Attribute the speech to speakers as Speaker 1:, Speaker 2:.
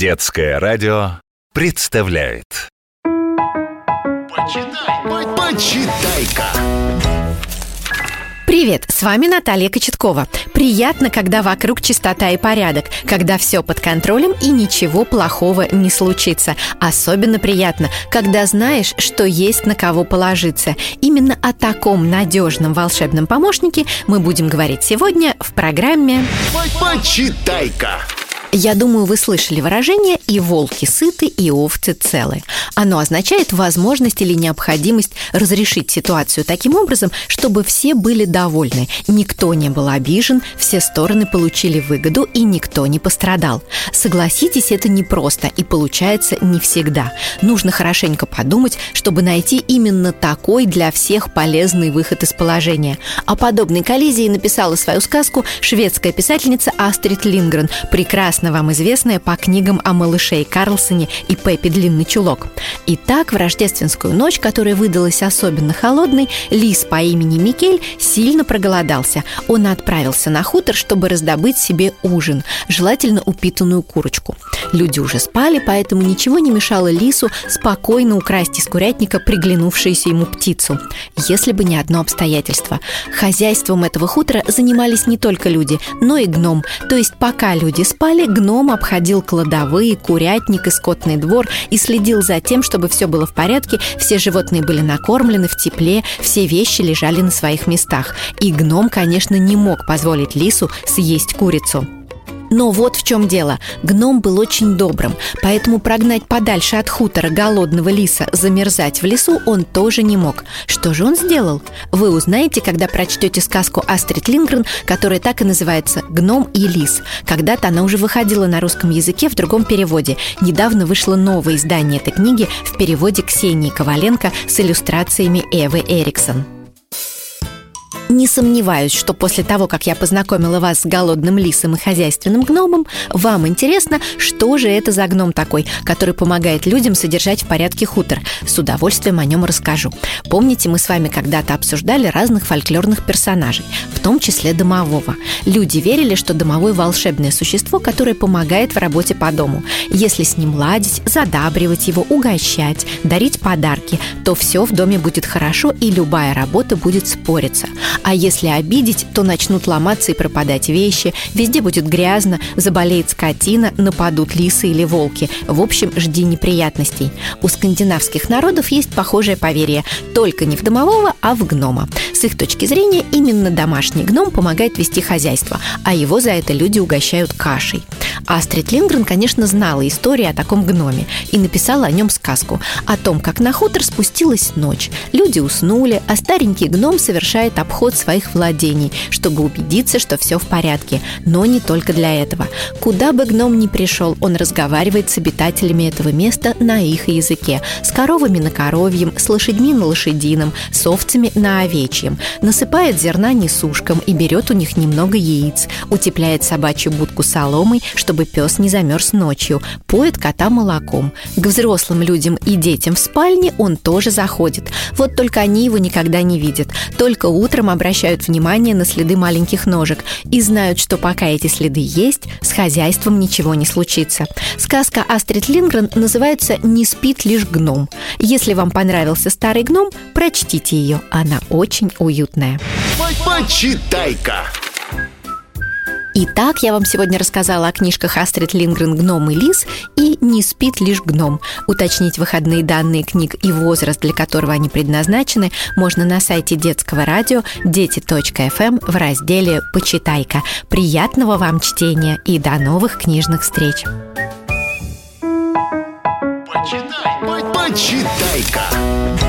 Speaker 1: Детское радио представляет
Speaker 2: Почитай, почитай-ка.
Speaker 3: Привет, с вами Наталья Кочеткова. Приятно, когда вокруг чистота и порядок, когда все под контролем и ничего плохого не случится. Особенно приятно, когда знаешь, что есть на кого положиться. Именно о таком надежном волшебном помощнике мы будем говорить сегодня в программе
Speaker 2: Почитай-ка.
Speaker 3: Я думаю, вы слышали выражение «и волки сыты, и овцы целы». Оно означает возможность или необходимость разрешить ситуацию таким образом, чтобы все были довольны, никто не был обижен, все стороны получили выгоду и никто не пострадал. Согласитесь, это непросто и получается не всегда. Нужно хорошенько подумать, чтобы найти именно такой для всех полезный выход из положения. О подобной коллизии написала свою сказку шведская писательница Астрид Лингрен, прекрасно вам известная по книгам о малыше Карлсоне и Пеппи Длинный чулок. Итак, в рождественскую ночь, которая выдалась особенно холодной, лис по имени Микель сильно проголодался. Он отправился на хутор, чтобы раздобыть себе ужин, желательно упитанную курочку. Люди уже спали, поэтому ничего не мешало лису спокойно украсть из курятника приглянувшуюся ему птицу. Если бы не одно обстоятельство. Хозяйством этого хутора занимались не только люди, но и гном. То есть пока люди спали, гном обходил кладовые, курятник и скотный двор и следил за тем, чтобы все было в порядке, все животные были накормлены в тепле, все вещи лежали на своих местах. И гном, конечно, не мог позволить лису съесть курицу. Но вот в чем дело. Гном был очень добрым, поэтому прогнать подальше от хутора голодного лиса замерзать в лесу он тоже не мог. Что же он сделал? Вы узнаете, когда прочтете сказку Астрид Лингрен, которая так и называется «Гном и лис». Когда-то она уже выходила на русском языке в другом переводе. Недавно вышло новое издание этой книги в переводе Ксении Коваленко с иллюстрациями Эвы Эриксон. Не сомневаюсь, что после того, как я познакомила вас с голодным лисом и хозяйственным гномом, вам интересно, что же это за гном такой, который помогает людям содержать в порядке хутор. С удовольствием о нем расскажу. Помните, мы с вами когда-то обсуждали разных фольклорных персонажей, в том числе домового. Люди верили, что домовой волшебное существо, которое помогает в работе по дому. Если с ним ладить, задабривать его, угощать, дарить подарки, то все в доме будет хорошо и любая работа будет спориться. А если обидеть, то начнут ломаться и пропадать вещи, везде будет грязно, заболеет скотина, нападут лисы или волки. В общем, жди неприятностей. У скандинавских народов есть похожее поверье, только не в домового, а в гнома. С их точки зрения, именно домашний гном помогает вести хозяйство, а его за это люди угощают кашей. Астрид Лингрен, конечно, знала историю о таком гноме и написала о нем сказку о том, как на хутор спустилась ночь. Люди уснули, а старенький гном совершает обход своих владений, чтобы убедиться, что все в порядке. Но не только для этого. Куда бы гном ни пришел, он разговаривает с обитателями этого места на их языке. С коровами на коровьем, с лошадьми на лошадином, с овцами на овечьем. Насыпает зерна несушкам и берет у них немного яиц. Утепляет собачью будку соломой, чтобы пес не замерз ночью. Поет кота молоком. К взрослым людям и детям в спальне он тоже заходит. Вот только они его никогда не видят. Только утром обращают внимание на следы маленьких ножек и знают, что пока эти следы есть, с хозяйством ничего не случится. Сказка Астрид Лингрен называется «Не спит лишь гном». Если вам понравился старый гном, прочтите ее. Она очень уютная.
Speaker 2: Почитай-ка.
Speaker 3: Итак, я вам сегодня рассказала о книжках Астрид Лингрен «Гном и лис» и «Не спит лишь гном». Уточнить выходные данные книг и возраст, для которого они предназначены, можно на сайте детского радио дети.фм в разделе «Почитайка». Приятного вам чтения и до новых книжных встреч!
Speaker 2: Почитай, почитай-ка.